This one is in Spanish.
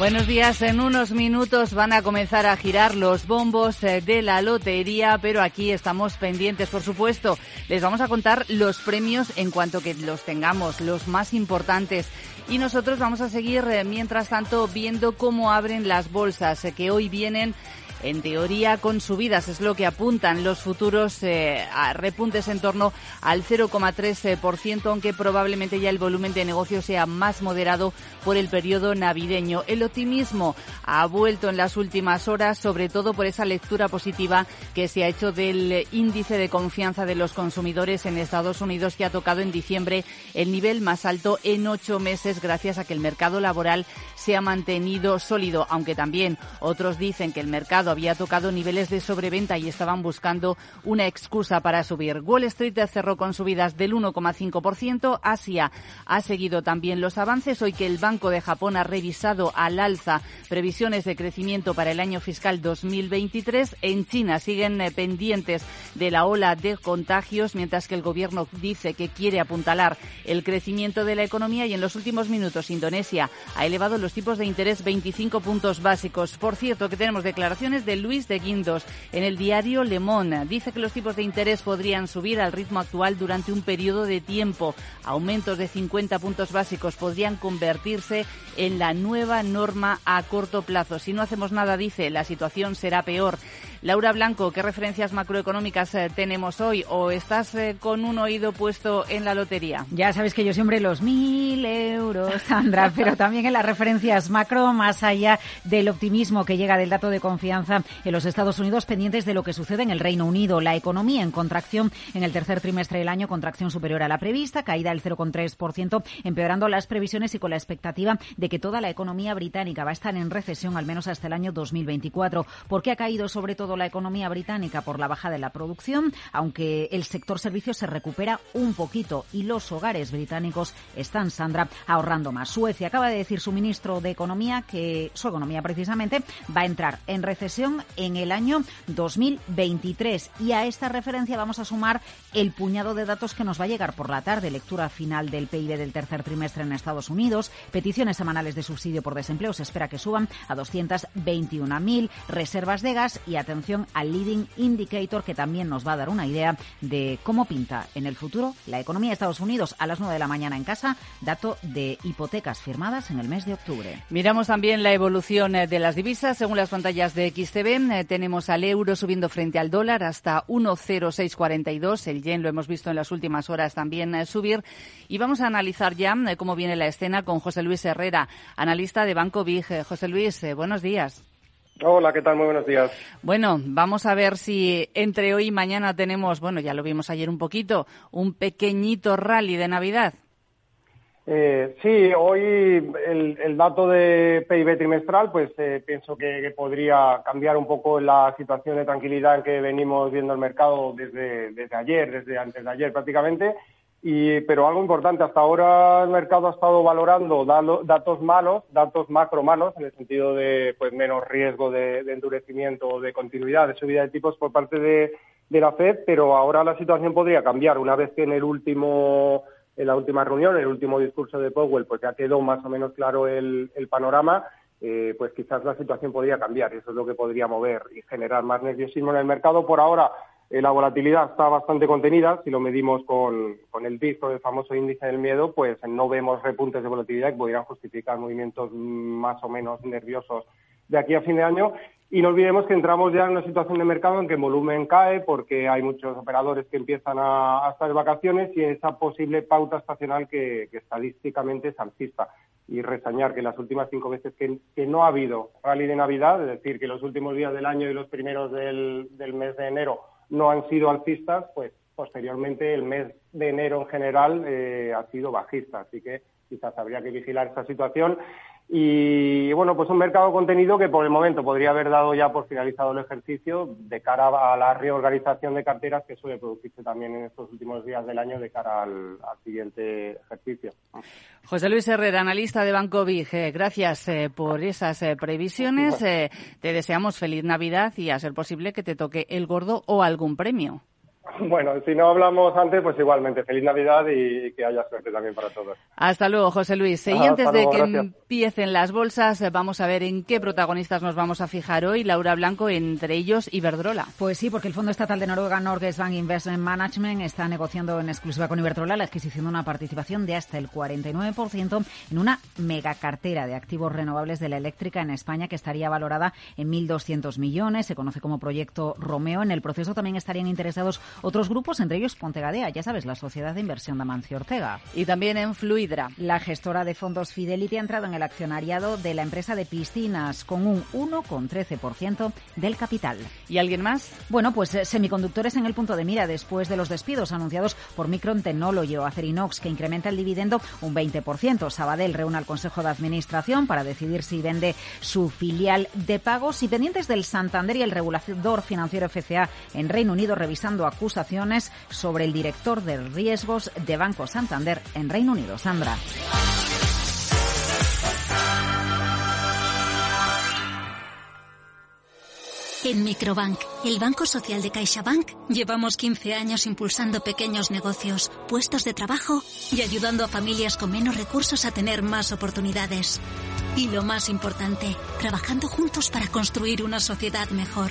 Buenos días. En unos minutos van a comenzar a girar los bombos eh, de la lotería, pero aquí estamos pendientes, por supuesto. Les vamos a contar los premios en cuanto que los tengamos, los más importantes. Y nosotros vamos a seguir, eh, mientras tanto, viendo cómo abren las bolsas, eh, que hoy vienen en teoría con subidas, es lo que apuntan los futuros eh, a repuntes en torno al 0,3%, aunque probablemente ya el volumen de negocio sea más moderado por el periodo navideño. El optimismo ha vuelto en las últimas horas, sobre todo por esa lectura positiva que se ha hecho del índice de confianza de los consumidores en Estados Unidos, que ha tocado en diciembre el nivel más alto en ocho meses, gracias a que el mercado laboral se ha mantenido sólido, aunque también otros dicen que el mercado había tocado niveles de sobreventa y estaban buscando una excusa para subir. Wall Street cerró con subidas del 1,5%. Asia ha seguido también los avances. Hoy que el Banco de Japón ha revisado al alza previsiones de crecimiento para el año fiscal 2023. En China siguen eh, pendientes de la ola de contagios, mientras que el gobierno dice que quiere apuntalar el crecimiento de la economía y en los últimos minutos Indonesia ha elevado los tipos de interés 25 puntos básicos. Por cierto, que tenemos declaraciones de Luis de Guindos en el diario Le Monde. Dice que los tipos de interés podrían subir al ritmo actual durante un periodo de tiempo. Aumentos de 50 puntos básicos podrían convertirse en la nueva norma a corto plazo. Si no hacemos nada, dice, la situación será peor. Laura Blanco, ¿qué referencias macroeconómicas eh, tenemos hoy? ¿O estás eh, con un oído puesto en la lotería? Ya sabes que yo siempre los mil euros, Sandra, pero también en las referencias macro, más allá del optimismo que llega del dato de confianza en los Estados Unidos, pendientes de lo que sucede en el Reino Unido. La economía en contracción en el tercer trimestre del año, contracción superior a la prevista, caída del 0,3%, empeorando las previsiones y con la expectativa de que toda la economía británica va a estar en recesión al menos hasta el año 2024. ¿Por qué ha caído sobre todo la economía británica por la baja de la producción, aunque el sector servicios se recupera un poquito y los hogares británicos están, Sandra, ahorrando más. Suecia acaba de decir su ministro de Economía que su economía precisamente va a entrar en recesión en el año 2023 y a esta referencia vamos a sumar el puñado de datos que nos va a llegar por la tarde, lectura final del PIB del tercer trimestre en Estados Unidos, peticiones semanales de subsidio por desempleo se espera que suban a 221.000, reservas de gas y atención al leading indicator que también nos va a dar una idea de cómo pinta en el futuro la economía de Estados Unidos a las 9 de la mañana en casa, dato de hipotecas firmadas en el mes de octubre. Miramos también la evolución eh, de las divisas. Según las pantallas de XTB, eh, tenemos al euro subiendo frente al dólar hasta 1,0642. El yen lo hemos visto en las últimas horas también eh, subir. Y vamos a analizar ya cómo viene la escena con José Luis Herrera, analista de Banco Big. José Luis, buenos días. Hola, ¿qué tal? Muy buenos días. Bueno, vamos a ver si entre hoy y mañana tenemos, bueno, ya lo vimos ayer un poquito, un pequeñito rally de Navidad. Eh, sí, hoy el, dato de PIB trimestral, pues eh, pienso que, podría cambiar un poco la situación de tranquilidad en que venimos viendo el mercado desde, desde ayer, desde antes de ayer prácticamente. Y, pero algo importante, hasta ahora el mercado ha estado valorando datos malos, datos macro malos, en el sentido de pues, menos riesgo de, endurecimiento o de continuidad de subida de tipos por parte de, la Fed, pero ahora la situación podría cambiar una vez que en el último en la última reunión, el último discurso de Powell, pues ya quedó más o menos claro el, panorama, eh, pues quizás la situación podría cambiar eso es lo que podría mover y generar más nerviosismo en el mercado. Por ahora, eh, la volatilidad está bastante contenida, si lo medimos con, el BIS, con el famoso índice del miedo, pues no vemos repuntes de volatilidad que pudieran justificar movimientos más o menos nerviosos de aquí a fin de año. Y no olvidemos que entramos ya en una situación de mercado en que el volumen cae porque hay muchos operadores que empiezan a, estar de vacaciones y esa posible pauta estacional que, estadísticamente es alcista. Y resañar que las últimas cinco veces que, no ha habido rally de Navidad, es decir, que los últimos días del año y los primeros del mes de enero no han sido alcistas, pues posteriormente el mes de enero en general eh, ha sido bajista. Así que quizás habría que vigilar esta situación y bueno, pues un mercado contenido que por el momento podría haber dado ya por finalizado el ejercicio de cara a la reorganización de carteras que suele producirse también en estos últimos días del año de cara al, siguiente ejercicio. José Luis Herrera, analista de Banco Big, eh, gracias eh, por esas eh, previsiones. te deseamos feliz Navidad y a ser posible que te toque el gordo o algún premio. Bueno, si no hablamos antes, pues igualmente, feliz Navidad y que haya suerte también para todos. Hasta luego, José Luis. Y antes de que empiecen las bolsas, vamos a ver en qué protagonistas nos vamos a fijar hoy. Laura Blanco, entre ellos Iberdrola. Pues sí, porque el Fondo Estatal de Noruega, Norges Bank Investment Management, está negociando en exclusiva con Iberdrola la adquisición de una participación de hasta el 49% en una megacartera de activos renovables de la eléctrica en España que estaría valorada en 1.200 millones. Se conoce como proyecto Romeo. En el proceso también estarían interesados otros grupos, entre ellos Pontegadea, ya sabes, la sociedad de inversión de Amancio Ortega. Y también en Fluidra. La gestora de fondos Fidelity ha entrado en el accionariado de la empresa de piscinas con un 1,13% del capital. ¿Y alguien más? Bueno, pues eh, semiconductores en el punto de mira después de los despidos anunciados por Micron Technology o Acerinox, que incrementa el dividendo un 20%. Sabadell reúne al Consejo de Administración para decidir si vende su filial de pagos y pendientes del Santander y el regulador financiero FCA en Reino Unido revisando acusaciones sobre el director de riesgos de Banco Santander en Reino Unido. Sandra. En Microbank, el Banco Social de CaixaBank, llevamos 15 años impulsando pequeños negocios, puestos de trabajo y ayudando a familias con menos recursos a tener más oportunidades. Y lo más importante, trabajando juntos para construir una sociedad mejor.